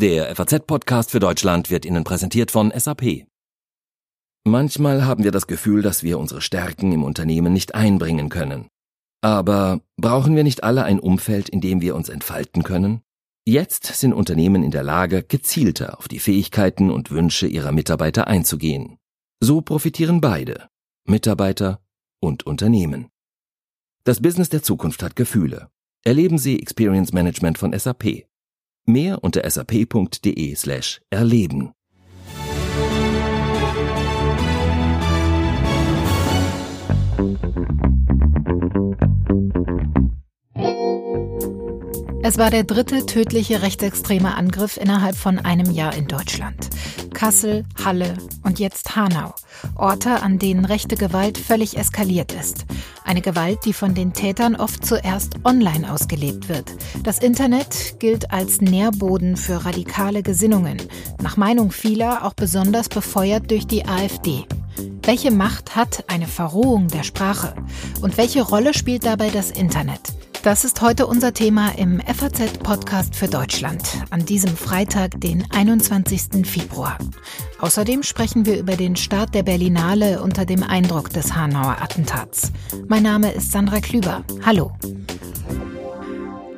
Der FAZ-Podcast für Deutschland wird Ihnen präsentiert von SAP. Manchmal haben wir das Gefühl, dass wir unsere Stärken im Unternehmen nicht einbringen können. Aber brauchen wir nicht alle ein Umfeld, in dem wir uns entfalten können? Jetzt sind Unternehmen in der Lage, gezielter auf die Fähigkeiten und Wünsche ihrer Mitarbeiter einzugehen. So profitieren beide, Mitarbeiter und Unternehmen. Das Business der Zukunft hat Gefühle. Erleben Sie Experience Management von SAP. Mehr unter sap.de slash erleben. Es war der dritte tödliche rechtsextreme Angriff innerhalb von einem Jahr in Deutschland. Kassel, Halle und jetzt Hanau. Orte, an denen rechte Gewalt völlig eskaliert ist. Eine Gewalt, die von den Tätern oft zuerst online ausgelebt wird. Das Internet gilt als Nährboden für radikale Gesinnungen. Nach Meinung vieler auch besonders befeuert durch die AfD. Welche Macht hat eine Verrohung der Sprache? Und welche Rolle spielt dabei das Internet? Das ist heute unser Thema im FAZ-Podcast für Deutschland an diesem Freitag, den 21. Februar. Außerdem sprechen wir über den Start der Berlinale unter dem Eindruck des Hanauer Attentats. Mein Name ist Sandra Klüber. Hallo.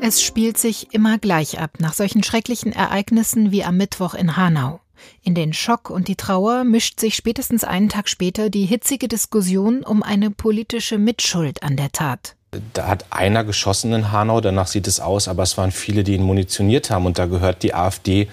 Es spielt sich immer gleich ab nach solchen schrecklichen Ereignissen wie am Mittwoch in Hanau. In den Schock und die Trauer mischt sich spätestens einen Tag später die hitzige Diskussion um eine politische Mitschuld an der Tat. Da hat einer geschossen in Hanau, danach sieht es aus, aber es waren viele, die ihn munitioniert haben und da gehört die AfD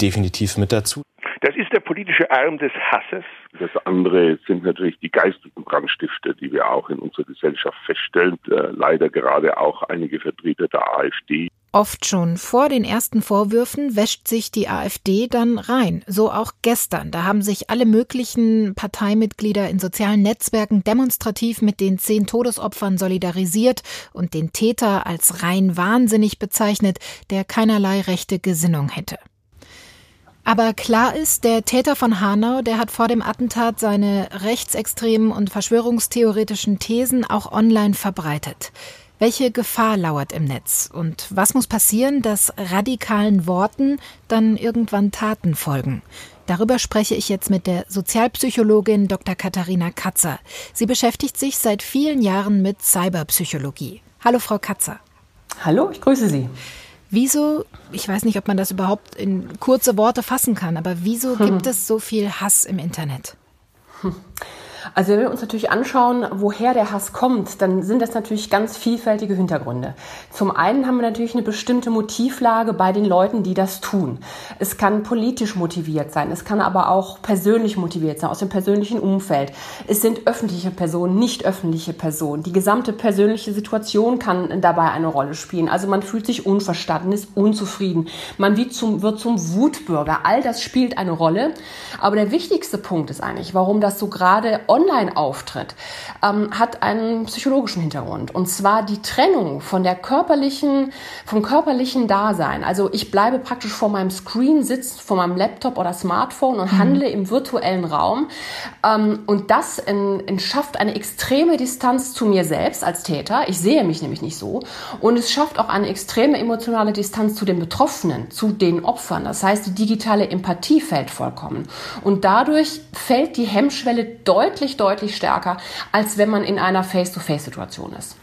definitiv mit dazu. Das ist der politische Arm des Hasses. Das andere sind natürlich die geistigen Brandstifter, die wir auch in unserer Gesellschaft feststellen. Äh, leider gerade auch einige Vertreter der AfD. Oft schon vor den ersten Vorwürfen wäscht sich die AfD dann rein. So auch gestern. Da haben sich alle möglichen Parteimitglieder in sozialen Netzwerken demonstrativ mit den zehn Todesopfern solidarisiert und den Täter als rein wahnsinnig bezeichnet, der keinerlei rechte Gesinnung hätte. Aber klar ist, der Täter von Hanau, der hat vor dem Attentat seine rechtsextremen und verschwörungstheoretischen Thesen auch online verbreitet. Welche Gefahr lauert im Netz und was muss passieren, dass radikalen Worten dann irgendwann Taten folgen? Darüber spreche ich jetzt mit der Sozialpsychologin Dr. Katharina Katzer. Sie beschäftigt sich seit vielen Jahren mit Cyberpsychologie. Hallo, Frau Katzer. Hallo, ich grüße Sie. Wieso, ich weiß nicht, ob man das überhaupt in kurze Worte fassen kann, aber wieso hm. gibt es so viel Hass im Internet? Hm. Also wenn wir uns natürlich anschauen, woher der Hass kommt, dann sind das natürlich ganz vielfältige Hintergründe. Zum einen haben wir natürlich eine bestimmte Motivlage bei den Leuten, die das tun. Es kann politisch motiviert sein, es kann aber auch persönlich motiviert sein, aus dem persönlichen Umfeld. Es sind öffentliche Personen, nicht öffentliche Personen. Die gesamte persönliche Situation kann dabei eine Rolle spielen. Also man fühlt sich unverstanden, ist unzufrieden, man wird zum, wird zum Wutbürger. All das spielt eine Rolle. Aber der wichtigste Punkt ist eigentlich, warum das so gerade Online-Auftritt ähm, hat einen psychologischen Hintergrund. Und zwar die Trennung von der körperlichen, vom körperlichen Dasein. Also ich bleibe praktisch vor meinem Screen sitzen, vor meinem Laptop oder Smartphone und mhm. handle im virtuellen Raum. Ähm, und das in, in schafft eine extreme Distanz zu mir selbst als Täter. Ich sehe mich nämlich nicht so. Und es schafft auch eine extreme emotionale Distanz zu den Betroffenen, zu den Opfern. Das heißt, die digitale Empathie fällt vollkommen. Und dadurch fällt die Hemmschwelle deutlich deutlich, deutlich stärker, als wenn man in einer Face-to-Face-Situation ist.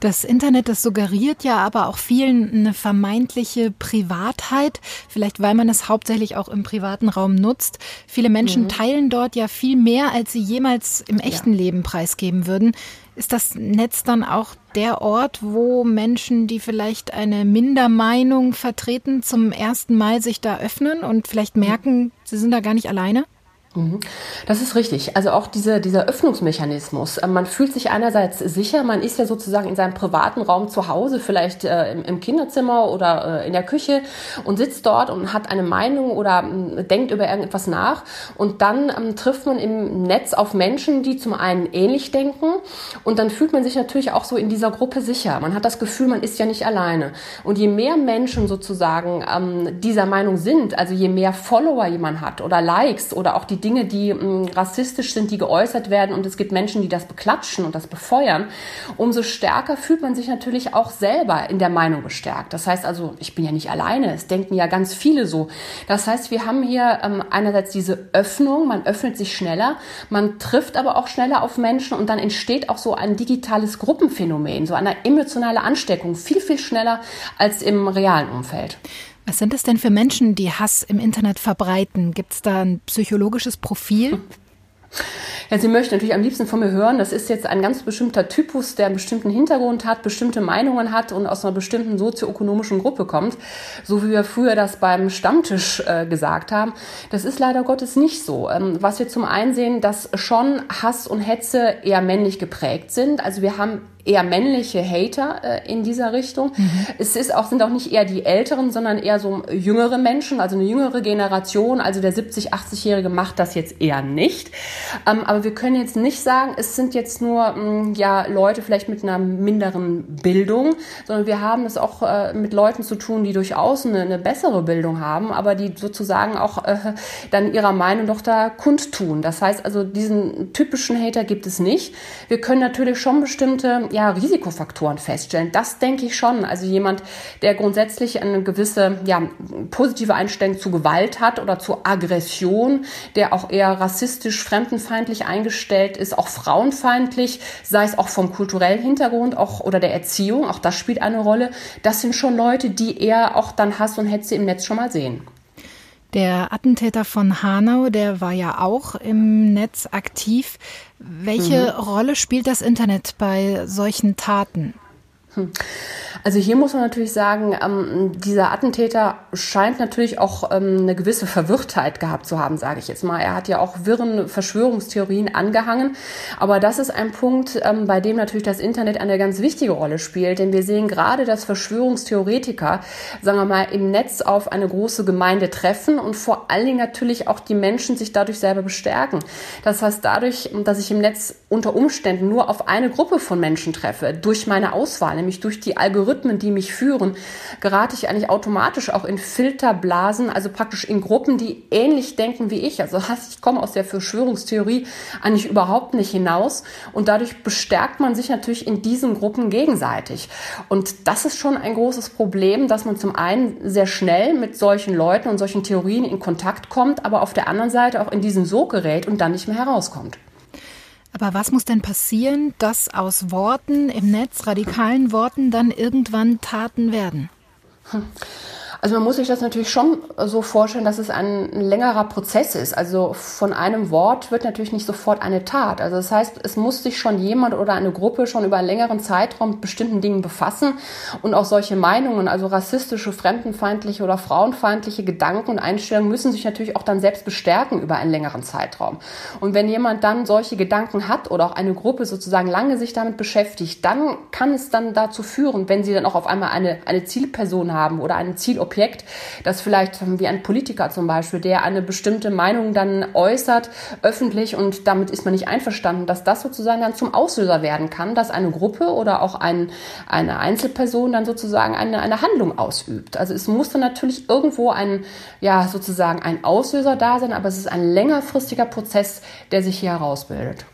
Das Internet, das suggeriert ja aber auch vielen eine vermeintliche Privatheit, vielleicht weil man es hauptsächlich auch im privaten Raum nutzt. Viele Menschen mhm. teilen dort ja viel mehr, als sie jemals im echten ja. Leben preisgeben würden. Ist das Netz dann auch der Ort, wo Menschen, die vielleicht eine Mindermeinung vertreten, zum ersten Mal sich da öffnen und vielleicht merken, sie sind da gar nicht alleine? Mhm. Das ist richtig. Also auch diese, dieser Öffnungsmechanismus. Äh, man fühlt sich einerseits sicher, man ist ja sozusagen in seinem privaten Raum zu Hause, vielleicht äh, im, im, Kinderzimmer oder äh, in der Küche und sitzt dort und hat eine Meinung oder äh, denkt über irgendetwas nach. Und dann ähm, trifft man im Netz auf Menschen, die zum einen ähnlich denken und dann fühlt man sich natürlich auch so in dieser Gruppe sicher. Man hat das Gefühl, man ist ja nicht alleine. Und je mehr Menschen sozusagen ähm, dieser Meinung sind, also je mehr Follower jemand hat oder Likes oder auch die Dinge, die mh, mm, rassistisch sind, die geäußert werden und es gibt Menschen, die das beklatschen und das befeuern, umso stärker fühlt man sich natürlich auch selber in der Meinung bestärkt. Das heißt also, ich bin ja nicht alleine, es denken ja ganz viele so. Das heißt, wir haben hier ähm, einerseits diese Öffnung, man öffnet sich schneller, man trifft aber auch schneller auf Menschen und dann entsteht auch so ein digitales Gruppenphänomen, so eine emotionale Ansteckung, viel, viel schneller als im realen Umfeld. Was sind es denn für Menschen, die Hass im Internet verbreiten? Gibt es da ein psychologisches Profil? Ja, Sie möchten natürlich am liebsten von mir hören, das ist jetzt ein ganz bestimmter Typus, der einen bestimmten Hintergrund hat, bestimmte Meinungen hat und aus einer bestimmten sozioökonomischen Gruppe kommt, so wie wir früher das beim Stammtisch äh, gesagt haben. Das ist leider Gottes nicht so. Ähm, was wir zum einen sehen, dass schon Hass und Hetze eher männlich geprägt sind. Also wir haben eher männliche Hater äh, in dieser Richtung. Mhm. Es ist auch, sind auch nicht eher die Älteren, sondern eher so jüngere Menschen, also eine jüngere Generation. Also der 70-, 80-Jährige macht das jetzt eher nicht. Ähm, aber wir können jetzt nicht sagen, es sind jetzt nur mh, mm, ja Leute vielleicht mit einer minderen Bildung, sondern wir haben es auch äh, mit Leuten zu tun, die durchaus eine, eine, bessere Bildung haben, aber die sozusagen auch äh, dann ihrer Meinung doch da kundtun. Das heißt also, diesen typischen Hater gibt es nicht. Wir können natürlich schon bestimmte ja, Risikofaktoren feststellen. Das denke ich schon. Also jemand, der grundsätzlich eine gewisse ja, positive Einstellung zu Gewalt hat oder zu Aggression, der auch eher rassistisch, fremdenfeindlich eingestellt ist, auch frauenfeindlich, sei es auch vom kulturellen Hintergrund auch, oder der Erziehung, auch das spielt eine Rolle. Das sind schon Leute, die eher auch dann Hass und Hetze im Netz schon mal sehen. Der Attentäter von Hanau, der war ja auch im Netz aktiv. Welche mhm. Rolle spielt das Internet bei solchen Taten? Also hier muss man natürlich sagen, ähm, dieser Attentäter scheint natürlich auch ähm, eine gewisse Verwirrtheit gehabt zu haben, sage ich jetzt mal. Er hat ja auch wirren Verschwörungstheorien angehangen. Aber das ist ein Punkt, ähm, bei dem natürlich das Internet eine ganz wichtige Rolle spielt. Denn wir sehen gerade, dass Verschwörungstheoretiker, sagen wir mal, im Netz auf eine große Gemeinde treffen und vor allen Dingen natürlich auch die Menschen sich dadurch selber bestärken. Das heißt, dadurch, dass ich im Netz unter Umständen nur auf eine Gruppe von Menschen treffe, durch meine Auswahl, nämlich durch die Algorithmen, die mich führen, gerate ich eigentlich automatisch auch in Filterblasen, also praktisch in Gruppen, die ähnlich denken wie ich. Also ich komme aus der Verschwörungstheorie eigentlich überhaupt nicht hinaus und dadurch bestärkt man sich natürlich in diesen Gruppen gegenseitig. Und das ist schon ein großes Problem, dass man zum einen sehr schnell mit solchen Leuten und solchen Theorien in Kontakt kommt, aber auf der anderen Seite auch in diesen Sog gerät und dann nicht mehr herauskommt. Aber was muss denn passieren, dass aus Worten im Netz, radikalen Worten, dann irgendwann Taten werden? Hm. Also man muss sich das natürlich schon so vorstellen, dass es ein längerer Prozess ist. Also von einem Wort wird natürlich nicht sofort eine Tat. Also das heißt, es muss sich schon jemand oder eine Gruppe schon über einen längeren Zeitraum mit bestimmten Dingen befassen und auch solche Meinungen, also rassistische, fremdenfeindliche oder frauenfeindliche Gedanken und Einstellungen müssen sich natürlich auch dann selbst bestärken über einen längeren Zeitraum. Und wenn jemand dann solche Gedanken hat oder auch eine Gruppe sozusagen lange sich damit beschäftigt, dann kann es dann dazu führen, wenn sie dann auch auf einmal eine, eine Zielperson haben oder ein Zielobjekt, Objekt, das vielleicht wie ein Politiker zum Beispiel, der eine bestimmte Meinung dann äußert, öffentlich und damit ist man nicht einverstanden, dass das sozusagen dann zum Auslöser werden kann, dass eine Gruppe oder auch ein, eine Einzelperson dann sozusagen eine, eine Handlung ausübt. Also es muss dann natürlich irgendwo ein, ja, sozusagen ein Auslöser da sein, aber es ist ein längerfristiger Prozess, der sich hier herausbildet.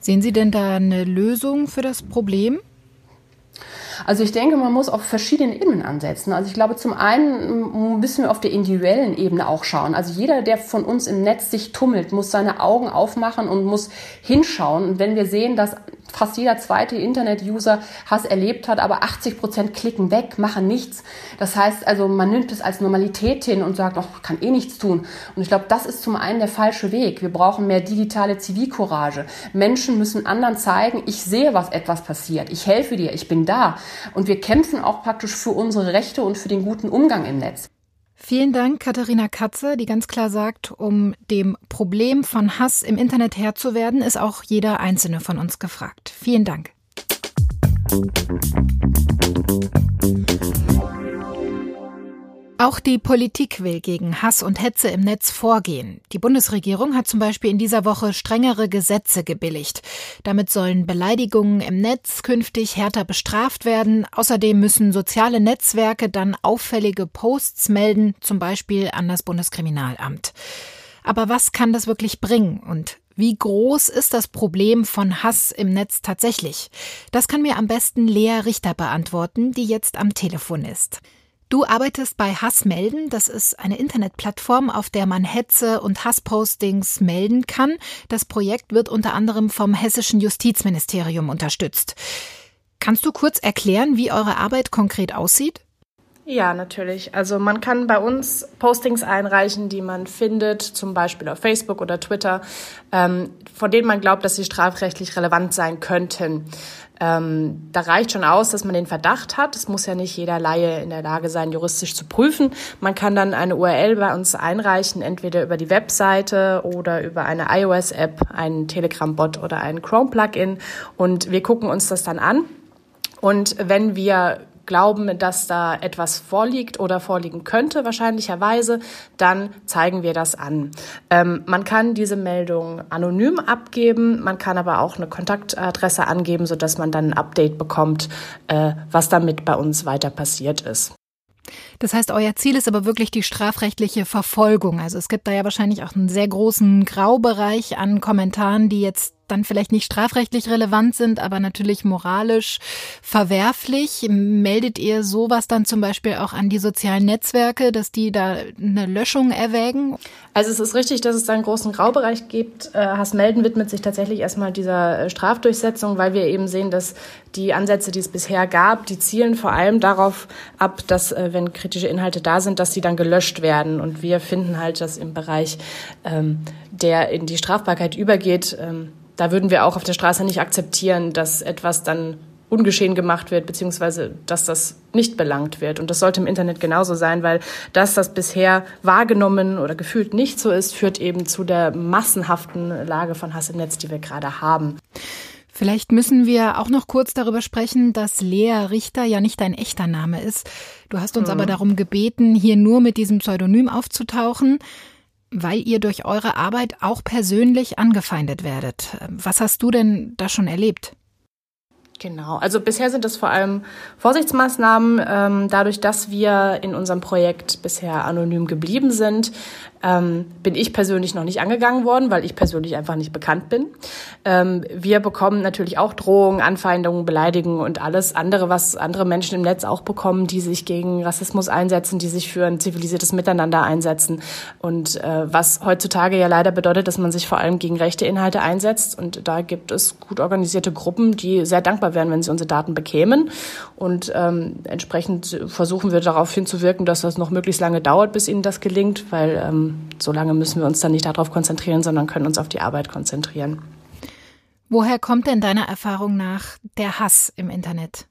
Sehen Sie denn da eine Lösung für das Problem? Also ich denke, man muss auf verschiedenen Ebenen ansetzen. Also ich glaube, zum einen müssen wir auf der individuellen Ebene auch schauen. Also jeder, der von uns im Netz sich tummelt, muss seine Augen aufmachen und muss hinschauen. Und wenn wir sehen, dass fast jeder zweite Internet-User Hass erlebt hat, aber 80 Prozent klicken weg, machen nichts. Das heißt also, man nimmt es als Normalität hin und sagt, oh, kann eh nichts tun. Und ich glaube, das ist zum einen der falsche Weg. Wir brauchen mehr digitale Zivilcourage. Menschen müssen anderen zeigen, ich sehe, was etwas passiert. Ich helfe dir, ich bin da. Und wir kämpfen auch praktisch für unsere Rechte und für den guten Umgang im Netz. Vielen Dank, Katharina Katze, die ganz klar sagt, um dem Problem von Hass im Internet Herr zu werden, ist auch jeder einzelne von uns gefragt. Vielen Dank. Auch die Politik will gegen Hass und Hetze im Netz vorgehen. Die Bundesregierung hat zum Beispiel in dieser Woche strengere Gesetze gebilligt. Damit sollen Beleidigungen im Netz künftig härter bestraft werden. Außerdem müssen soziale Netzwerke dann auffällige Posts melden, zum Beispiel an das Bundeskriminalamt. Aber was kann das wirklich bringen und wie groß ist das Problem von Hass im Netz tatsächlich? Das kann mir am besten Lea Richter beantworten, die jetzt am Telefon ist. Du arbeitest bei Hassmelden. Das ist eine Internetplattform, auf der man Hetze und Hasspostings melden kann. Das Projekt wird unter anderem vom hessischen Justizministerium unterstützt. Kannst du kurz erklären, wie eure Arbeit konkret aussieht? Ja, natürlich. Also man kann bei uns Postings einreichen, die man findet, zum Beispiel auf Facebook oder Twitter, ähm, von denen man glaubt, dass sie strafrechtlich relevant sein könnten. Ähm, da reicht schon aus, dass man den Verdacht hat. Es muss ja nicht jeder Laie in der Lage sein, juristisch zu prüfen. Man kann dann eine URL bei uns einreichen, entweder über die Webseite oder über eine iOS-App, einen Telegram-Bot oder ein Chrome-Plugin. Und wir gucken uns das dann an. Und wenn wir glauben, dass da etwas vorliegt oder vorliegen könnte, wahrscheinlicherweise, dann zeigen wir das an. Ähm, man kann diese Meldung anonym abgeben, man kann aber auch eine Kontaktadresse angeben, sodass man dann ein Update bekommt, äh, was damit bei uns weiter passiert ist. Das heißt, euer Ziel ist aber wirklich die strafrechtliche Verfolgung. Also es gibt da ja wahrscheinlich auch einen sehr großen Graubereich an Kommentaren, die jetzt dann vielleicht nicht strafrechtlich relevant sind, aber natürlich moralisch verwerflich. Meldet ihr sowas dann zum Beispiel auch an die sozialen Netzwerke, dass die da eine Löschung erwägen? Also es ist richtig, dass es da einen großen Graubereich gibt. Äh, Hassmelden widmet sich tatsächlich erstmal dieser äh, Strafdurchsetzung, weil wir eben sehen, dass die Ansätze, die es bisher gab, die zielen vor allem darauf ab, dass äh, wenn kritische Inhalte da sind, dass sie dann gelöscht werden. Und wir finden halt, dass im Bereich, ähm, der in die Strafbarkeit übergeht, ähm, da würden wir auch auf der Straße nicht akzeptieren, dass etwas dann ungeschehen gemacht wird, beziehungsweise dass das nicht belangt wird. Und das sollte im Internet genauso sein, weil dass das bisher wahrgenommen oder gefühlt nicht so ist, führt eben zu der massenhaften Lage von Hass im Netz, die wir gerade haben. Vielleicht müssen wir auch noch kurz darüber sprechen, dass Lea Richter ja nicht dein echter Name ist. Du hast uns mhm. aber darum gebeten, hier nur mit diesem Pseudonym aufzutauchen weil ihr durch eure Arbeit auch persönlich angefeindet werdet. Was hast du denn da schon erlebt? Genau, also bisher sind es vor allem Vorsichtsmaßnahmen. Ähm, dadurch, dass wir in unserem Projekt bisher anonym geblieben sind, ähm, bin ich persönlich noch nicht angegangen worden, weil ich persönlich einfach nicht bekannt bin. Ähm, wir bekommen natürlich auch Drohungen, Anfeindungen, Beleidigungen und alles andere, was andere Menschen im Netz auch bekommen, die sich gegen Rassismus einsetzen, die sich für ein zivilisiertes Miteinander einsetzen. Und äh, was heutzutage ja leider bedeutet, dass man sich vor allem gegen rechte Inhalte einsetzt. Und da gibt es gut organisierte Gruppen, die sehr dankbar wären, wenn sie unsere Daten bekämen. Und ähm, entsprechend versuchen wir darauf hinzuwirken, dass das noch möglichst lange dauert, bis ihnen das gelingt, weil ähm, so lange müssen wir uns dann nicht darauf konzentrieren, sondern können uns auf die Arbeit konzentrieren. Woher kommt denn deiner Erfahrung nach der Hass im Internet?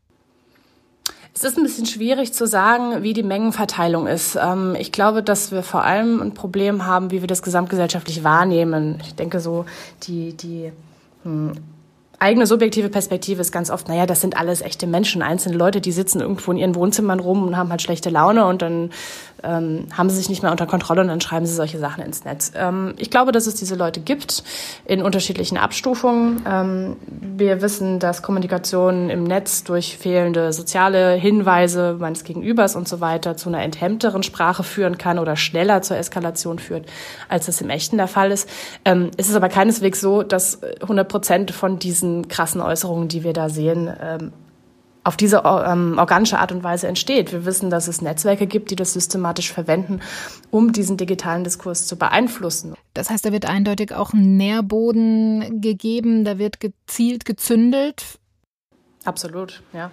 Es ist ein bisschen schwierig zu sagen, wie die Mengenverteilung ist. Ähm, ich glaube, dass wir vor allem ein Problem haben, wie wir das gesamtgesellschaftlich wahrnehmen. Ich denke so, die, die hm, eigene subjektive Perspektive ist ganz oft, naja, das sind alles echte Menschen, einzelne Leute, die sitzen irgendwo in ihren Wohnzimmern rum und haben halt schlechte Laune und dann ähm, haben sie sich nicht mehr unter Kontrolle und dann schreiben sie solche Sachen ins Netz. Ähm, ich glaube, dass es diese Leute gibt in unterschiedlichen Abstufungen. Ähm, wir wissen, dass Kommunikation im Netz durch fehlende soziale Hinweise meines Gegenübers und so weiter zu einer enthemmteren Sprache führen kann oder schneller zur Eskalation führt, als das im Echten der Fall ist. Ähm, es ist aber keineswegs so, dass 100 Prozent von diesen krassen Äußerungen, die wir da sehen, ähm, auf diese ähm, organische Art und Weise entsteht. Wir wissen, dass es Netzwerke gibt, die das systematisch verwenden, um diesen digitalen Diskurs zu beeinflussen. Das heißt, da wird eindeutig auch ein Nährboden gegeben, da wird gezielt gezündelt. Absolut, ja.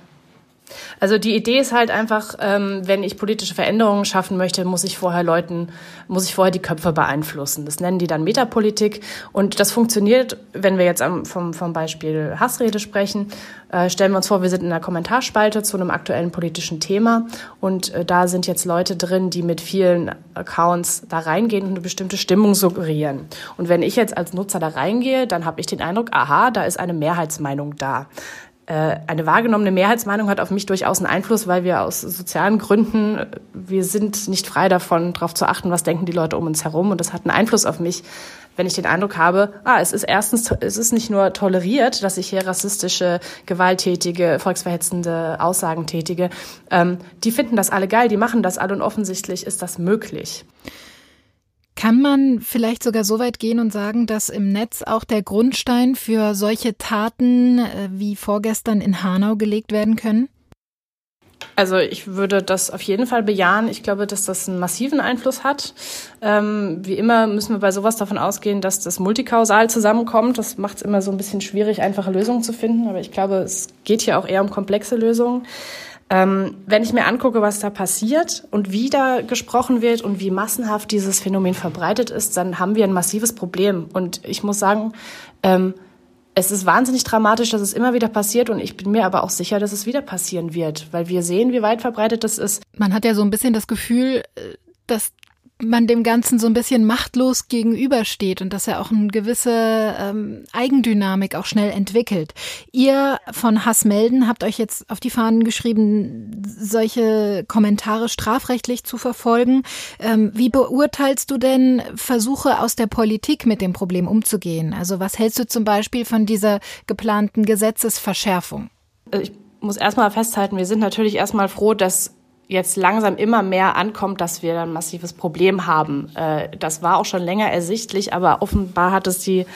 Also die Idee ist halt einfach, ähm, wenn ich politische Veränderungen schaffen möchte, muss ich vorher Leuten, muss ich vorher die Köpfe beeinflussen. Das nennen die dann Metapolitik. Und das funktioniert, wenn wir jetzt am, vom, vom Beispiel Hassrede sprechen. Äh, stellen wir uns vor, wir sind in einer Kommentarspalte zu einem aktuellen politischen Thema und äh, da sind jetzt Leute drin, die mit vielen Accounts da reingehen und eine bestimmte Stimmung suggerieren. Und wenn ich jetzt als Nutzer da reingehe, dann habe ich den Eindruck, aha, da ist eine Mehrheitsmeinung da. Äh, eine wahrgenommene Mehrheitsmeinung hat auf mich durchaus einen Einfluss, weil wir aus sozialen Gründen, wir sind nicht frei davon, darauf zu achten, was denken die Leute um uns herum. Und das hat einen Einfluss auf mich, wenn ich den Eindruck habe, ah, es ist erstens, es ist nicht nur toleriert, dass ich hier rassistische, gewalttätige, volksverhetzende Aussagen tätige. Ähm, die finden das alle geil, die machen das alle und offensichtlich ist das möglich. Kann man vielleicht sogar so weit gehen und sagen, dass im Netz auch der Grundstein für solche Taten äh, wie vorgestern in Hanau gelegt werden können? Also ich würde das auf jeden Fall bejahen. Ich glaube, dass das einen massiven Einfluss hat. Ähm, wie immer müssen wir bei sowas davon ausgehen, dass das multikausal zusammenkommt. Das macht es immer so ein bisschen schwierig, einfache Lösungen zu finden. Aber ich glaube, es geht hier auch eher um komplexe Lösungen. Ähm, wenn ich mir angucke, was da passiert und wie da gesprochen wird und wie massenhaft dieses Phänomen verbreitet ist, dann haben wir ein massives Problem. Und ich muss sagen, ähm, es ist wahnsinnig dramatisch, dass es immer wieder passiert und ich bin mir aber auch sicher, dass es wieder passieren wird, weil wir sehen, wie weit verbreitet das ist. Man hat ja so ein bisschen das Gefühl, äh, dass man dem Ganzen so ein bisschen machtlos gegenübersteht und dass er auch eine gewisse ähm, Eigendynamik auch schnell entwickelt. Ihr von Hassmelden habt euch jetzt auf die Fahnen geschrieben, solche Kommentare strafrechtlich zu verfolgen. Ähm, wie beurteilst du denn Versuche aus der Politik mit dem Problem umzugehen? Also was hältst du zum Beispiel von dieser geplanten Gesetzesverschärfung? Ich muss erstmal festhalten, wir sind natürlich erstmal froh, dass jetzt langsam immer mehr ankommt, dass wir ein massives Problem haben. Äh, das war auch schon länger ersichtlich, aber offenbar hat es die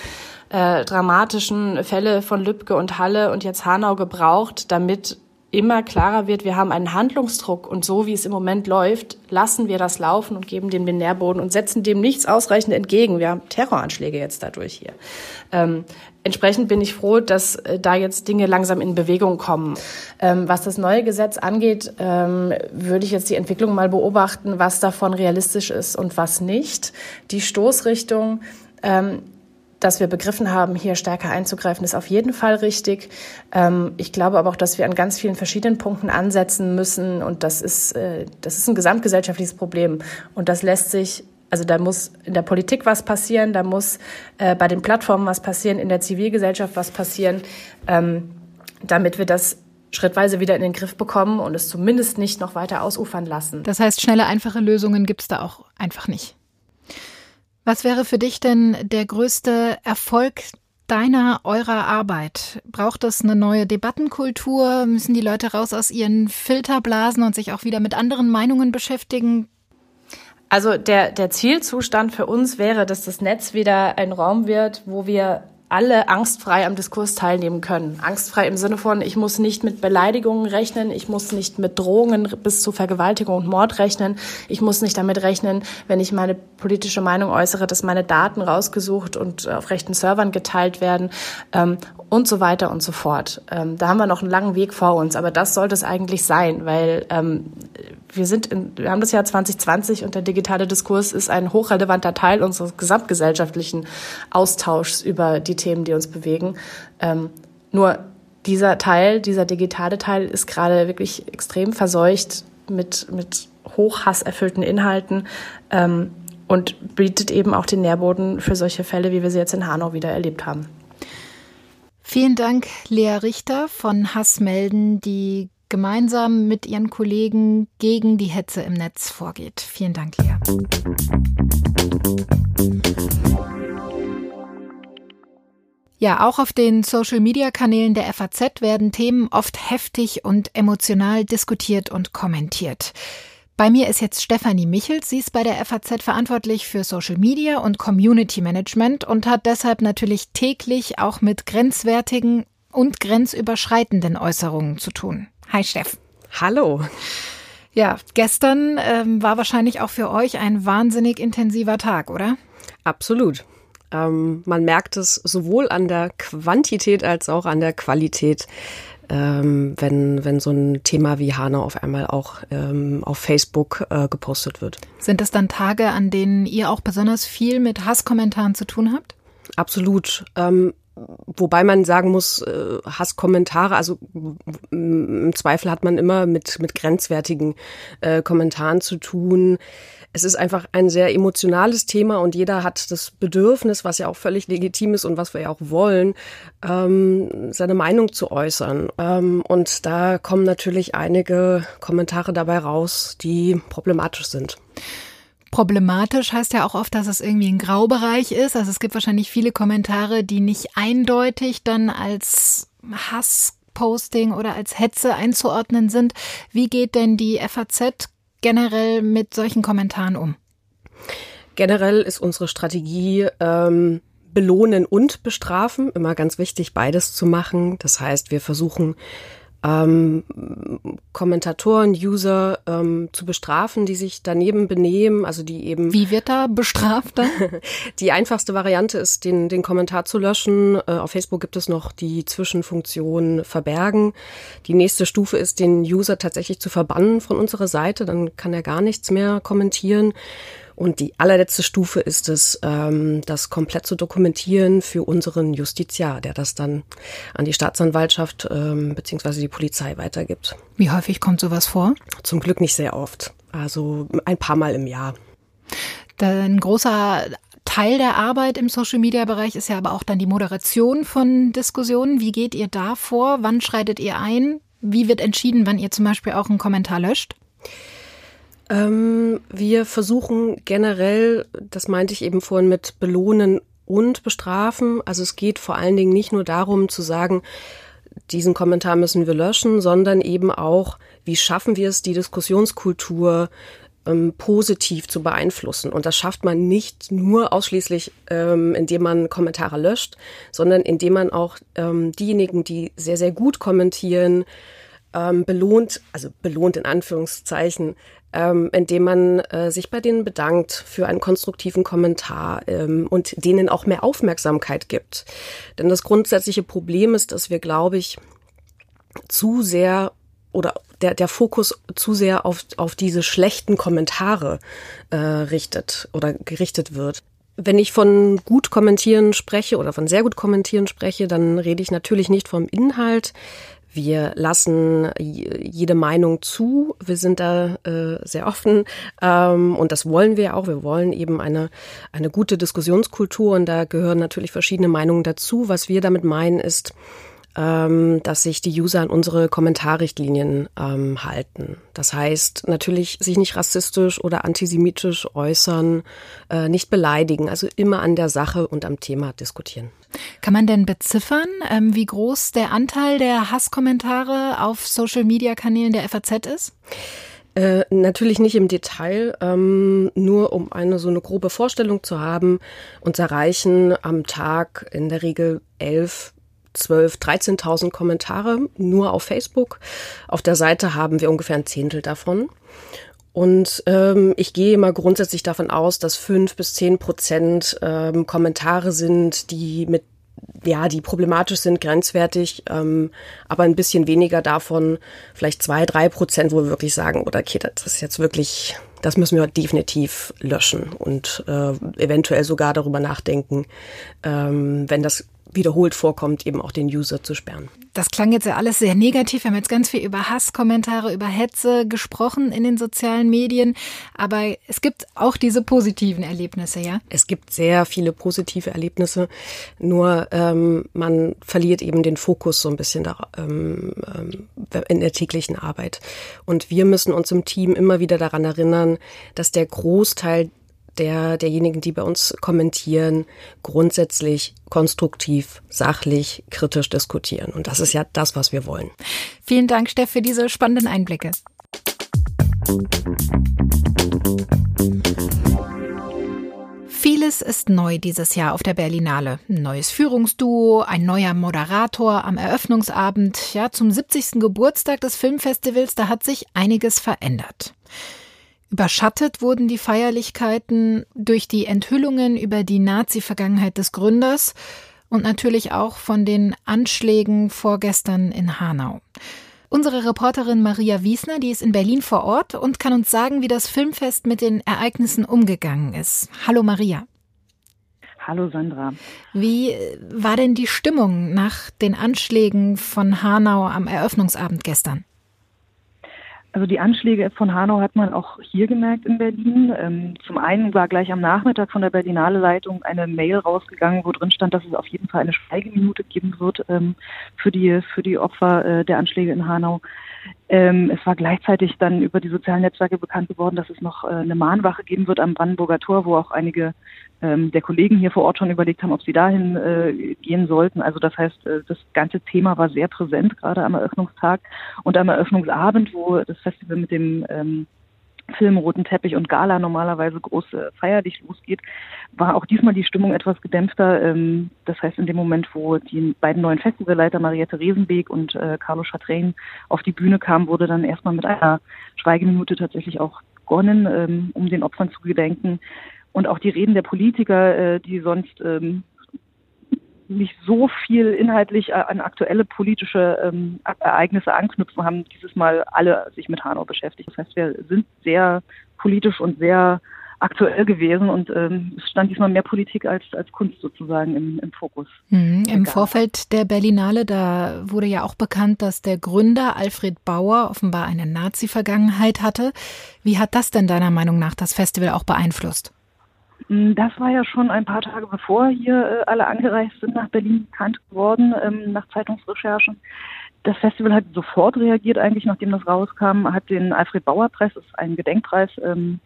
äh, dramatischen Fälle von Lübcke und Halle und jetzt Hanau gebraucht, damit immer klarer wird, wir haben einen Handlungsdruck und so wie es im Moment läuft, lassen wir das laufen und geben dem den Nährboden und setzen dem nichts ausreichend entgegen. Wir haben Terroranschläge jetzt dadurch hier. Ähm, entsprechend bin ich froh, dass äh, da jetzt Dinge langsam in Bewegung kommen. Ähm, was das neue Gesetz angeht, ähm, würde ich jetzt die Entwicklung mal beobachten, was davon realistisch ist und was nicht. Die Stoßrichtung ähm, dass wir begriffen haben, hier stärker einzugreifen, ist auf jeden Fall richtig. Ähm, ich glaube aber auch, dass wir an ganz vielen verschiedenen Punkten ansetzen müssen. Und das ist, äh, das ist ein gesamtgesellschaftliches Problem. Und das lässt sich also da muss in der Politik was passieren, da muss äh, bei den Plattformen was passieren, in der Zivilgesellschaft was passieren, ähm, damit wir das schrittweise wieder in den Griff bekommen und es zumindest nicht noch weiter ausufern lassen. Das heißt, schnelle, einfache Lösungen gibt es da auch einfach nicht. Was wäre für dich denn der größte Erfolg deiner, eurer Arbeit? Braucht es eine neue Debattenkultur? Müssen die Leute raus aus ihren Filterblasen und sich auch wieder mit anderen Meinungen beschäftigen? Also der, der Zielzustand für uns wäre, dass das Netz wieder ein Raum wird, wo wir alle angstfrei am Diskurs teilnehmen können. Angstfrei im Sinne von, ich muss nicht mit Beleidigungen rechnen, ich muss nicht mit Drohungen bis zu Vergewaltigung und Mord rechnen, ich muss nicht damit rechnen, wenn ich meine politische Meinung äußere, dass meine Daten rausgesucht und auf rechten Servern geteilt werden ähm, und so weiter und so fort. Ähm, da haben wir noch einen langen Weg vor uns, aber das sollte es eigentlich sein, weil ähm, wir sind in, wir haben das Jahr 2020 und der digitale Diskurs ist ein hochrelevanter Teil unseres gesamtgesellschaftlichen Austauschs über die Themen, die uns bewegen. Ähm, nur dieser Teil, dieser digitale Teil ist gerade wirklich extrem verseucht mit, mit hochhasserfüllten Inhalten ähm, und bietet eben auch den Nährboden für solche Fälle, wie wir sie jetzt in Hanau wieder erlebt haben. Vielen Dank, Lea Richter von Hassmelden, die gemeinsam mit ihren Kollegen gegen die Hetze im Netz vorgeht. Vielen Dank, Lea. Ja, auch auf den Social-Media-Kanälen der FAZ werden Themen oft heftig und emotional diskutiert und kommentiert. Bei mir ist jetzt Stefanie Michels. Sie ist bei der FAZ verantwortlich für Social Media und Community Management und hat deshalb natürlich täglich auch mit grenzwertigen und grenzüberschreitenden Äußerungen zu tun. Hi Steff. Hallo. Ja, gestern ähm, war wahrscheinlich auch für euch ein wahnsinnig intensiver Tag, oder? Absolut. Ähm, man merkt es sowohl an der Quantität als auch an der Qualität, ähm, wenn, wenn so ein Thema wie Hanau auf einmal auch ähm, auf Facebook äh, gepostet wird. Sind es dann Tage, an denen ihr auch besonders viel mit Hasskommentaren zu tun habt? Absolut. Ähm, Wobei man sagen muss, äh, Hasskommentare, also im Zweifel hat man immer mit, mit grenzwertigen äh, Kommentaren zu tun. Es ist einfach ein sehr emotionales Thema und jeder hat das Bedürfnis, was ja auch völlig legitim ist und was wir ja auch wollen, ähm, seine Meinung zu äußern. Ähm, und da kommen natürlich einige Kommentare dabei raus, die problematisch sind. Problematisch heißt ja auch oft, dass es irgendwie ein Graubereich ist. Also es gibt wahrscheinlich viele Kommentare, die nicht eindeutig dann als Hassposting oder als Hetze einzuordnen sind. Wie geht denn die FAZ generell mit solchen Kommentaren um? Generell ist unsere Strategie ähm, belohnen und bestrafen. Immer ganz wichtig, beides zu machen. Das heißt, wir versuchen ähm, Kommentatoren, User ähm, zu bestrafen, die sich daneben benehmen, also die eben. Wie wird da bestraft dann? die einfachste Variante ist, den, den Kommentar zu löschen. Äh, auf Facebook gibt es noch die Zwischenfunktion verbergen. Die nächste Stufe ist, den User tatsächlich zu verbannen von unserer Seite. Dann kann er gar nichts mehr kommentieren. Und die allerletzte Stufe ist es, ähm, das komplett zu dokumentieren für unseren Justiziar, der das dann an die Staatsanwaltschaft ähm, bzw. die Polizei weitergibt. Wie häufig kommt sowas vor? Zum Glück nicht sehr oft. Also ein paar Mal im Jahr. Ein großer Teil der Arbeit im Social-Media-Bereich ist ja aber auch dann die Moderation von Diskussionen. Wie geht ihr da vor? Wann schreitet ihr ein? Wie wird entschieden, wann ihr zum Beispiel auch einen Kommentar löscht? Ähm, wir versuchen generell, das meinte ich eben vorhin mit belohnen und bestrafen. Also es geht vor allen Dingen nicht nur darum zu sagen, diesen Kommentar müssen wir löschen, sondern eben auch, wie schaffen wir es, die Diskussionskultur ähm, positiv zu beeinflussen. Und das schafft man nicht nur ausschließlich, ähm, indem man Kommentare löscht, sondern indem man auch ähm, diejenigen, die sehr, sehr gut kommentieren, ähm, belohnt, also belohnt in Anführungszeichen, ähm, indem man äh, sich bei denen bedankt für einen konstruktiven Kommentar ähm, und denen auch mehr Aufmerksamkeit gibt. Denn das grundsätzliche Problem ist, dass wir, glaube ich, zu sehr oder der, der Fokus zu sehr auf, auf diese schlechten Kommentare äh, richtet oder gerichtet wird. Wenn ich von gut kommentieren spreche oder von sehr gut kommentieren spreche, dann rede ich natürlich nicht vom Inhalt, wir lassen jede Meinung zu. Wir sind da äh, sehr offen ähm, und das wollen wir auch. Wir wollen eben eine, eine gute Diskussionskultur und da gehören natürlich verschiedene Meinungen dazu. Was wir damit meinen ist, ähm, dass sich die User an unsere Kommentarrichtlinien ähm, halten. Das heißt natürlich sich nicht rassistisch oder antisemitisch äußern, äh, nicht beleidigen, also immer an der Sache und am Thema diskutieren. Kann man denn beziffern, ähm, wie groß der Anteil der Hasskommentare auf Social-Media-Kanälen der FAZ ist? Äh, natürlich nicht im Detail, ähm, nur um eine so eine grobe Vorstellung zu haben. Uns erreichen am Tag in der Regel elf 12, 13.000 Kommentare nur auf Facebook. Auf der Seite haben wir ungefähr ein Zehntel davon. Und ähm, ich gehe mal grundsätzlich davon aus, dass fünf bis zehn Prozent ähm, Kommentare sind, die mit ja, die problematisch sind, grenzwertig, ähm, aber ein bisschen weniger davon, vielleicht zwei, drei Prozent, wo wir wirklich sagen, oder okay, das ist jetzt wirklich, das müssen wir definitiv löschen und äh, eventuell sogar darüber nachdenken, ähm, wenn das wiederholt vorkommt, eben auch den User zu sperren. Das klang jetzt ja alles sehr negativ. Wir haben jetzt ganz viel über Hasskommentare, über Hetze gesprochen in den sozialen Medien. Aber es gibt auch diese positiven Erlebnisse, ja? Es gibt sehr viele positive Erlebnisse. Nur ähm, man verliert eben den Fokus so ein bisschen da, ähm, ähm in der täglichen Arbeit. Und wir müssen uns im Team immer wieder daran erinnern, dass der Großteil der, derjenigen, die bei uns kommentieren, grundsätzlich konstruktiv, sachlich, kritisch diskutieren. Und das ist ja das, was wir wollen. Vielen Dank, Steff, für diese spannenden Einblicke. Vieles ist neu dieses Jahr auf der Berlinale. Ein neues Führungsduo, ein neuer Moderator am Eröffnungsabend. Ja, zum 70. Geburtstag des Filmfestivals, da hat sich einiges verändert. Überschattet wurden die Feierlichkeiten durch die Enthüllungen über die Nazi-Vergangenheit des Gründers und natürlich auch von den Anschlägen vorgestern in Hanau. Unsere Reporterin Maria Wiesner, die ist in Berlin vor Ort und kann uns sagen, wie das Filmfest mit den Ereignissen umgegangen ist. Hallo Maria. Hallo Sandra. Wie war denn die Stimmung nach den Anschlägen von Hanau am Eröffnungsabend gestern? Also die Anschläge von Hanau hat man auch hier gemerkt in Berlin. Ähm, zum einen war gleich am Nachmittag von der Berlinale Leitung eine Mail rausgegangen, wo drin stand, dass es auf jeden Fall eine Schweigeminute geben wird ähm, für die für die Opfer äh, der Anschläge in Hanau. Ähm, es war gleichzeitig dann über die sozialen Netzwerke bekannt geworden, dass es noch äh, eine Mahnwache geben wird am Brandenburger Tor, wo auch einige ähm, der Kollegen hier vor Ort schon überlegt haben, ob sie dahin äh, gehen sollten. Also das heißt, äh, das ganze Thema war sehr präsent, gerade am Eröffnungstag und am Eröffnungsabend, wo das Festival mit dem ähm, Film, roten Teppich und Gala normalerweise groß äh, feierlich losgeht, war auch diesmal die Stimmung etwas gedämpfter. Ähm, das heißt, in dem Moment, wo die beiden neuen Festivalleiter Mariette Resenbeek und äh, Carlo Chatrain auf die Bühne kamen, wurde dann erstmal mit einer Schweigeminute tatsächlich auch begonnen, ähm, um den Opfern zu gedenken. Und auch die Reden der Politiker, äh, die sonst ähm, nicht so viel inhaltlich äh, an aktuelle politische ähm, Ereignisse anknüpfen, haben dieses Mal alle sich mit Hanau beschäftigt. Das heißt, wir sind sehr politisch und sehr aktuell gewesen und ähm, es stand diesmal mehr Politik als, als Kunst sozusagen im, im Fokus. Mhm. Im Vorfeld der Berlinale, da wurde ja auch bekannt, dass der Gründer Alfred Bauer offenbar eine Nazi-Vergangenheit hatte. Wie hat das denn deiner Meinung nach das Festival auch beeinflusst? Mm, das war ja schon ein paar Tage bevor hier äh, alle angereist sind nach Berlin bekannt geworden, ähm, nach Zeitungsrecherchen. Das Festival hat sofort reagiert, eigentlich nachdem das rauskam, hat den Alfred Bauer Preis, das ist ein Gedenkpreis, ähm,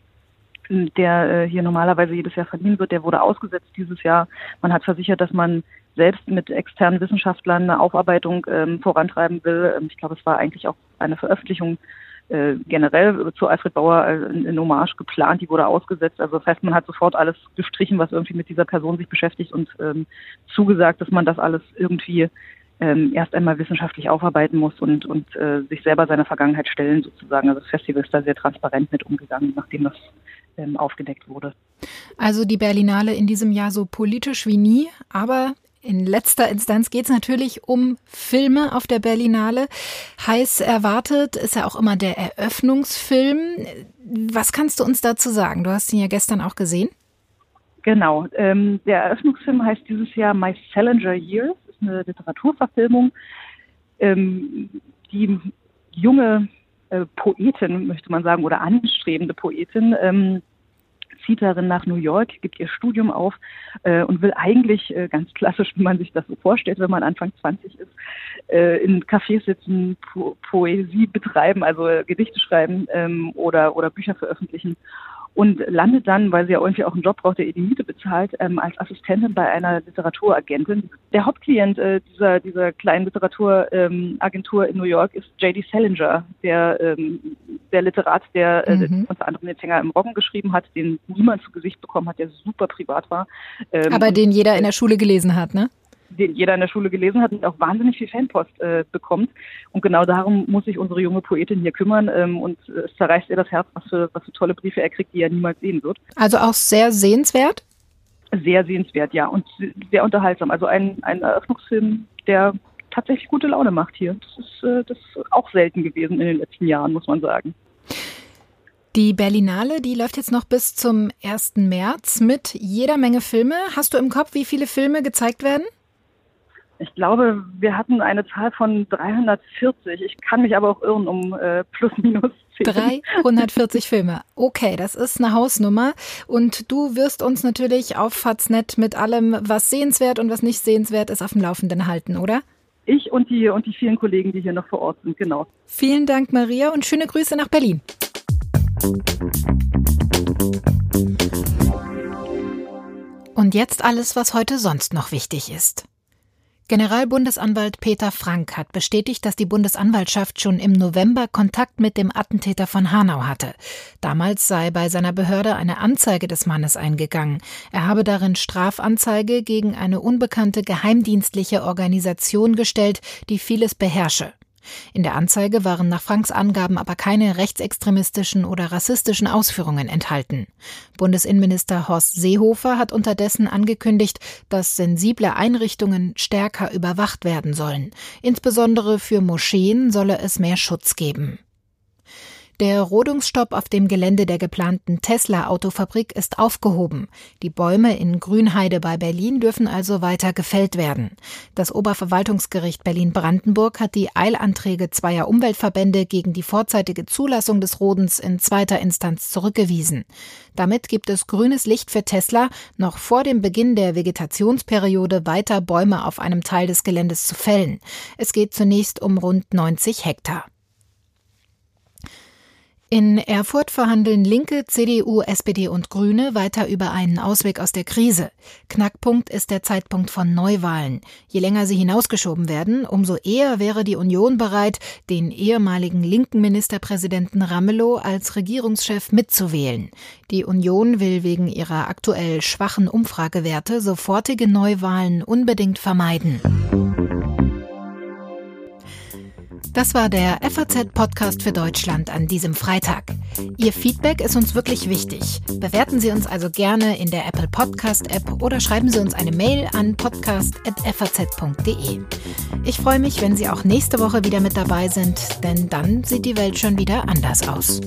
der äh, hier normalerweise jedes Jahr verliehen wird, der wurde ausgesetzt dieses Jahr. Man hat versichert, dass man selbst mit externen Wissenschaftlern eine Aufarbeitung ähm, vorantreiben will. ich glaube, es war eigentlich auch eine Veröffentlichung äh, generell zu Alfred Bauer in, in Hommage geplant, die wurde ausgesetzt. Also das heißt, man hat sofort alles gestrichen, was irgendwie mit dieser Person sich beschäftigt und ähm, zugesagt, dass man das alles irgendwie ähm, erst einmal wissenschaftlich aufarbeiten muss und, und äh, sich selber seiner Vergangenheit stellen sozusagen. Also das Festival ist da sehr transparent mit umgegangen, nachdem das ähm, aufgedeckt wurde. Also die Berlinale in diesem Jahr so politisch wie nie, aber in letzter Instanz geht es natürlich um Filme auf der Berlinale. Heiß erwartet ist ja auch immer der Eröffnungsfilm. Was kannst du uns dazu sagen? Du hast ihn ja gestern auch gesehen. Genau. Ähm, der Eröffnungsfilm heißt dieses Jahr My Salinger Years. Das ist eine Literaturverfilmung. Ähm, die junge äh, Poetin, möchte man sagen, oder anstrebende Poetin, ähm, zieht nach New York, gibt ihr Studium auf äh, und will eigentlich äh, ganz klassisch, wie man sich das so vorstellt, wenn man Anfang 20 ist, äh, in Cafés sitzen, po Poesie betreiben, also Gedichte schreiben ähm, oder, oder Bücher veröffentlichen und landet dann, weil sie ja irgendwie auch einen Job braucht, der ihr die Miete bezahlt, ähm, als Assistentin bei einer Literaturagentin. Der Hauptklient äh, dieser, dieser kleinen Literaturagentur ähm, in New York ist J.D. Salinger, der, ähm, der Literat, der äh, mhm. unter anderem den Fänger im Roggen geschrieben hat, den niemand zu Gesicht bekommen hat, der super privat war. Ähm, Aber den jeder in der Schule gelesen hat, ne? Den jeder in der Schule gelesen hat und auch wahnsinnig viel Fanpost äh, bekommt. Und genau darum muss sich unsere junge Poetin hier kümmern. Ähm, und äh, es zerreißt ihr das Herz, was für, was für tolle Briefe er kriegt, die er niemals sehen wird. Also auch sehr sehenswert? Sehr sehenswert, ja. Und sehr unterhaltsam. Also ein, ein Eröffnungsfilm, der tatsächlich gute Laune macht hier. Das ist, äh, das ist auch selten gewesen in den letzten Jahren, muss man sagen. Die Berlinale, die läuft jetzt noch bis zum 1. März mit jeder Menge Filme. Hast du im Kopf, wie viele Filme gezeigt werden? Ich glaube, wir hatten eine Zahl von 340. Ich kann mich aber auch irren um äh, plus minus 10. 340 Filme. Okay, das ist eine Hausnummer. Und du wirst uns natürlich auf Faznet mit allem, was sehenswert und was nicht sehenswert ist, auf dem Laufenden halten, oder? Ich und die, und die vielen Kollegen, die hier noch vor Ort sind, genau. Vielen Dank, Maria, und schöne Grüße nach Berlin. Und jetzt alles, was heute sonst noch wichtig ist. Generalbundesanwalt Peter Frank hat bestätigt, dass die Bundesanwaltschaft schon im November Kontakt mit dem Attentäter von Hanau hatte. Damals sei bei seiner Behörde eine Anzeige des Mannes eingegangen. Er habe darin Strafanzeige gegen eine unbekannte geheimdienstliche Organisation gestellt, die vieles beherrsche. In der Anzeige waren nach Franks Angaben aber keine rechtsextremistischen oder rassistischen Ausführungen enthalten. Bundesinnenminister Horst Seehofer hat unterdessen angekündigt, dass sensible Einrichtungen stärker überwacht werden sollen. Insbesondere für Moscheen solle es mehr Schutz geben. Der Rodungsstopp auf dem Gelände der geplanten Tesla-Autofabrik ist aufgehoben. Die Bäume in Grünheide bei Berlin dürfen also weiter gefällt werden. Das Oberverwaltungsgericht Berlin-Brandenburg hat die Eilanträge zweier Umweltverbände gegen die vorzeitige Zulassung des Rodens in zweiter Instanz zurückgewiesen. Damit gibt es grünes Licht für Tesla, noch vor dem Beginn der Vegetationsperiode weiter Bäume auf einem Teil des Geländes zu fällen. Es geht zunächst um rund 90 Hektar. In Erfurt verhandeln Linke, CDU, SPD und Grüne weiter über einen Ausweg aus der Krise. Knackpunkt ist der Zeitpunkt von Neuwahlen. Je länger sie hinausgeschoben werden, umso eher wäre die Union bereit, den ehemaligen linken Ministerpräsidenten Ramelow als Regierungschef mitzuwählen. Die Union will wegen ihrer aktuell schwachen Umfragewerte sofortige Neuwahlen unbedingt vermeiden. Das war der FAZ-Podcast für Deutschland an diesem Freitag. Ihr Feedback ist uns wirklich wichtig. Bewerten Sie uns also gerne in der Apple Podcast-App oder schreiben Sie uns eine Mail an podcast.faz.de. Ich freue mich, wenn Sie auch nächste Woche wieder mit dabei sind, denn dann sieht die Welt schon wieder anders aus.